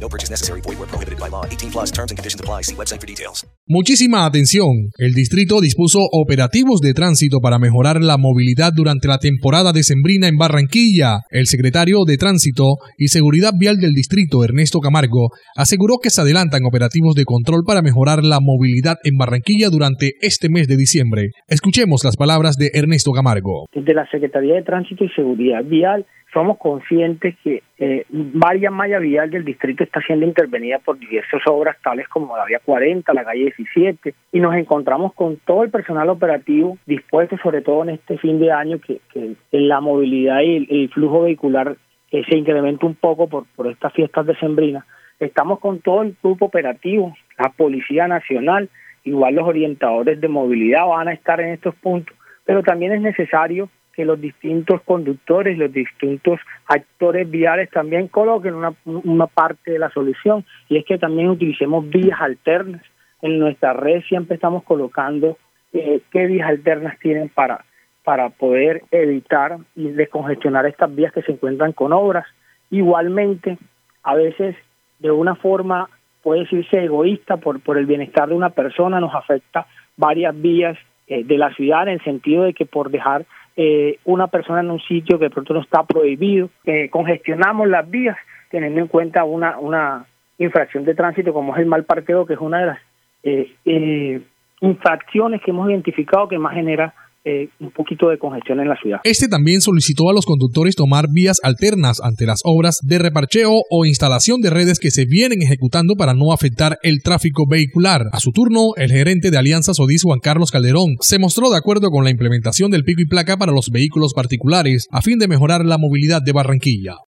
No purchase necessary. Void where prohibited by law. 18 plus terms and conditions apply. See website for details. Muchísima atención. El distrito dispuso operativos de tránsito para mejorar la movilidad durante la temporada decembrina en Barranquilla. El secretario de Tránsito y Seguridad Vial del distrito, Ernesto Camargo, aseguró que se adelantan operativos de control para mejorar la movilidad en Barranquilla durante este mes de diciembre. Escuchemos las palabras de Ernesto Camargo. Desde la Secretaría de Tránsito y Seguridad Vial somos conscientes que eh, varias mallas vial del distrito está siendo intervenida por diversas obras tales como la vía 40, la calle 17 y nos encontramos con todo el personal operativo dispuesto sobre todo en este fin de año que, que la movilidad y el, flujo vehicular eh, se incrementa un poco por, por estas fiestas decembrinas. Estamos con todo el grupo operativo, la Policía Nacional, igual los orientadores de movilidad van a estar en estos puntos, pero también es necesario que los distintos conductores, los distintos actores viales también coloquen una, una parte de la solución y es que también utilicemos vías alternas. En nuestra red siempre estamos colocando eh, qué vías alternas tienen para, para poder evitar y descongestionar estas vías que se encuentran con obras. Igualmente, a veces de una forma puede decirse egoísta por, por el bienestar de una persona, nos afecta varias vías eh, de la ciudad en el sentido de que por dejar eh, una persona en un sitio que de pronto no está prohibido, eh, congestionamos las vías teniendo en cuenta una, una infracción de tránsito como es el mal parqueo, que es una de las eh, eh, infracciones que hemos identificado que más genera eh, un poquito de congestión en la ciudad. Este también solicitó a los conductores tomar vías alternas ante las obras de reparcheo o instalación de redes que se vienen ejecutando para no afectar el tráfico vehicular. A su turno, el gerente de Alianza Sodís Juan Carlos Calderón se mostró de acuerdo con la implementación del pico y placa para los vehículos particulares a fin de mejorar la movilidad de Barranquilla.